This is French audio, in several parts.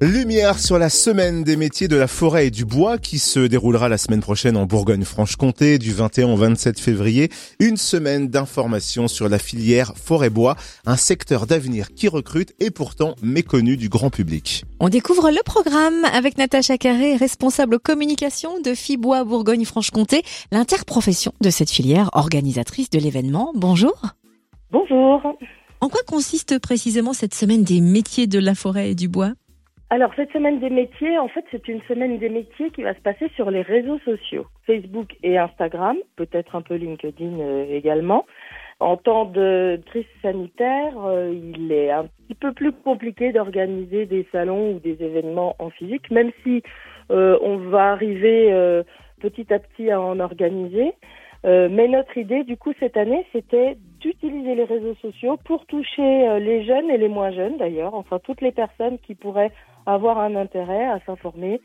Lumière sur la semaine des métiers de la forêt et du bois qui se déroulera la semaine prochaine en Bourgogne-Franche-Comté du 21 au 27 février. Une semaine d'informations sur la filière forêt-bois, un secteur d'avenir qui recrute et pourtant méconnu du grand public. On découvre le programme avec Natacha Carré, responsable communication de Fibois Bourgogne-Franche-Comté, l'interprofession de cette filière organisatrice de l'événement. Bonjour. Bonjour. En quoi consiste précisément cette semaine des métiers de la forêt et du bois? Alors cette semaine des métiers, en fait, c'est une semaine des métiers qui va se passer sur les réseaux sociaux, Facebook et Instagram, peut-être un peu LinkedIn euh, également. En temps de crise sanitaire, euh, il est un petit peu plus compliqué d'organiser des salons ou des événements en physique, même si euh, on va arriver petit à petit à en organiser. Mais notre idée, du coup, cette année, c'était d'utiliser les réseaux sociaux pour toucher les jeunes et les moins jeunes, d'ailleurs, enfin toutes les personnes qui pourraient avoir un intérêt à s'informer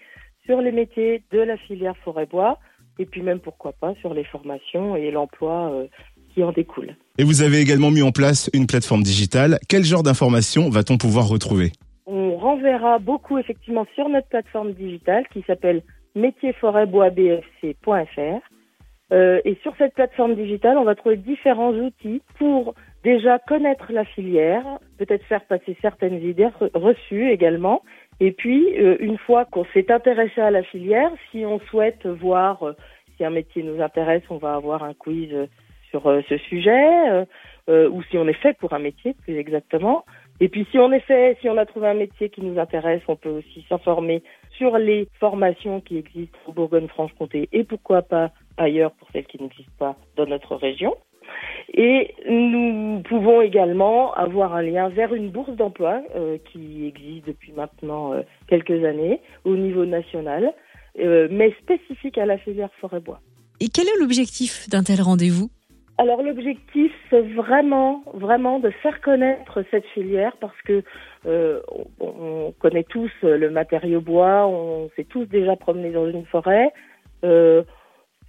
sur les métiers de la filière forêt-bois et puis même pourquoi pas sur les formations et l'emploi euh, qui en découle. Et vous avez également mis en place une plateforme digitale. Quel genre d'informations va-t-on pouvoir retrouver? On renverra beaucoup effectivement sur notre plateforme digitale qui s'appelle métiersforêtboisbfc.fr. Euh, et sur cette plateforme digitale, on va trouver différents outils pour déjà connaître la filière, peut-être faire passer certaines idées reçues également, et puis, euh, une fois qu'on s'est intéressé à la filière, si on souhaite voir euh, si un métier nous intéresse, on va avoir un quiz sur ce sujet, ou si on est fait pour un métier, plus exactement. Et puis, si on est fait, si on a trouvé un métier qui nous intéresse, on peut aussi s'informer sur les formations qui existent au Bourgogne-Franche-Comté et pourquoi pas ailleurs pour celles qui n'existent pas dans notre région. Et nous pouvons également avoir un lien vers une bourse d'emploi euh, qui existe depuis maintenant euh, quelques années au niveau national, euh, mais spécifique à la filière forêt-bois. Et quel est l'objectif d'un tel rendez-vous? Alors l'objectif, c'est vraiment, vraiment de faire connaître cette filière parce que on, connaît tous le matériau bois, on s'est tous déjà promenés dans une forêt.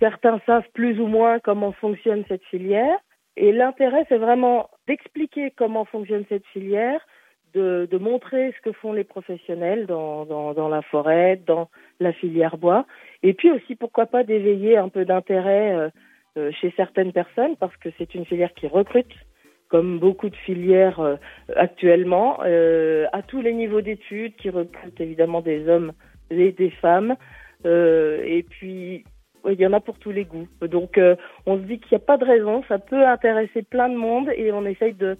Certains savent plus ou moins comment fonctionne cette filière. Et l'intérêt, c'est vraiment d'expliquer comment fonctionne cette filière, de, montrer ce que font les professionnels dans, la forêt, dans la filière bois, et puis aussi, pourquoi pas, d'éveiller un peu d'intérêt euh, euh, chez certaines personnes, parce que c'est une filière qui recrute, comme beaucoup de filières euh, actuellement, à tous les niveaux d'études, qui recrute évidemment des hommes et des femmes, et puis il y en a pour tous les goûts. Donc euh, on se dit qu'il n'y a pas de raison, ça peut intéresser plein de monde et on essaye de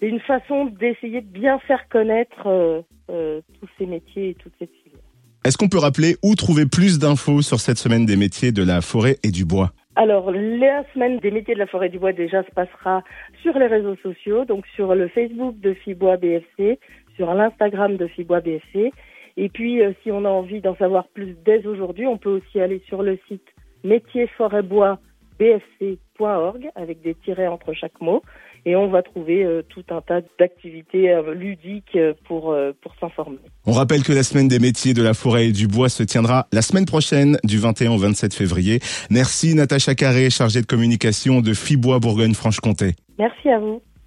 une façon d'essayer de bien faire connaître euh, euh, tous ces métiers et toutes ces filières. Est-ce qu'on peut rappeler où trouver plus d'infos sur cette semaine des métiers de la forêt et du bois? Alors, la semaine des métiers de la forêt et du bois déjà se passera sur les réseaux sociaux, donc sur le Facebook de Fibois BFC, sur l'Instagram de Fibois BFC. Et puis, si on a envie d'en savoir plus dès aujourd'hui, on peut aussi aller sur le site métier-forêt-bois-bfc.org avec des tirets entre chaque mot et on va trouver euh, tout un tas d'activités euh, ludiques euh, pour pour s'informer. On rappelle que la semaine des métiers de la forêt et du bois se tiendra la semaine prochaine du 21 au 27 février. Merci Natacha Carré, chargée de communication de Fibois Bourgogne-Franche-Comté. Merci à vous.